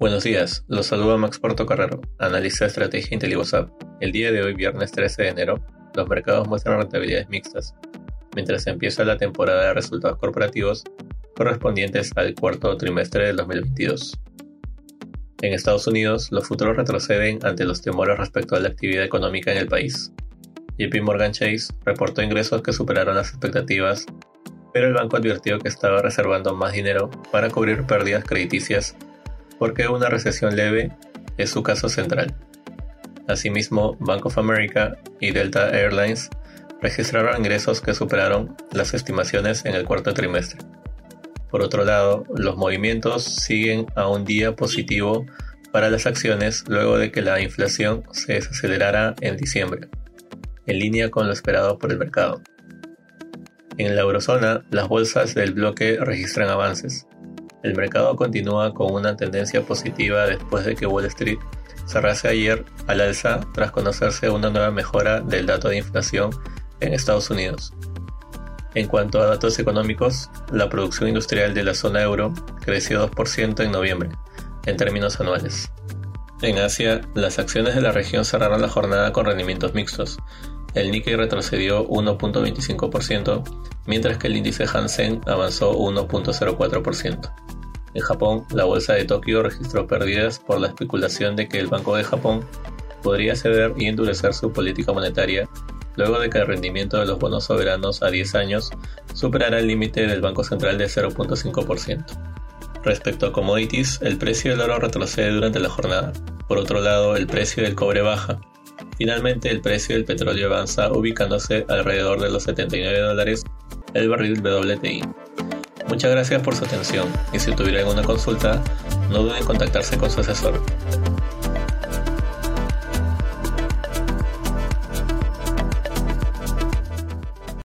Buenos días, los saluda Max Porto Carrero, analista de estrategia IntelliWhatsApp. El día de hoy, viernes 13 de enero, los mercados muestran rentabilidades mixtas, mientras empieza la temporada de resultados corporativos correspondientes al cuarto trimestre del 2022. En Estados Unidos, los futuros retroceden ante los temores respecto a la actividad económica en el país. JP Morgan Chase reportó ingresos que superaron las expectativas, pero el banco advirtió que estaba reservando más dinero para cubrir pérdidas crediticias porque una recesión leve es su caso central. Asimismo, Bank of America y Delta Airlines registraron ingresos que superaron las estimaciones en el cuarto trimestre. Por otro lado, los movimientos siguen a un día positivo para las acciones luego de que la inflación se desacelerara en diciembre, en línea con lo esperado por el mercado. En la eurozona, las bolsas del bloque registran avances, el mercado continúa con una tendencia positiva después de que Wall Street cerrase ayer al alza tras conocerse una nueva mejora del dato de inflación en Estados Unidos. En cuanto a datos económicos, la producción industrial de la zona euro creció 2% en noviembre, en términos anuales. En Asia, las acciones de la región cerraron la jornada con rendimientos mixtos. El Nikkei retrocedió 1.25%, mientras que el índice Hansen avanzó 1.04%. En Japón, la bolsa de Tokio registró pérdidas por la especulación de que el Banco de Japón podría ceder y endurecer su política monetaria luego de que el rendimiento de los bonos soberanos a 10 años superara el límite del Banco Central de 0.5%. Respecto a commodities, el precio del oro retrocede durante la jornada. Por otro lado, el precio del cobre baja. Finalmente, el precio del petróleo avanza ubicándose alrededor de los 79 dólares el barril WTI. Muchas gracias por su atención y si tuviera alguna consulta, no duden en contactarse con su asesor.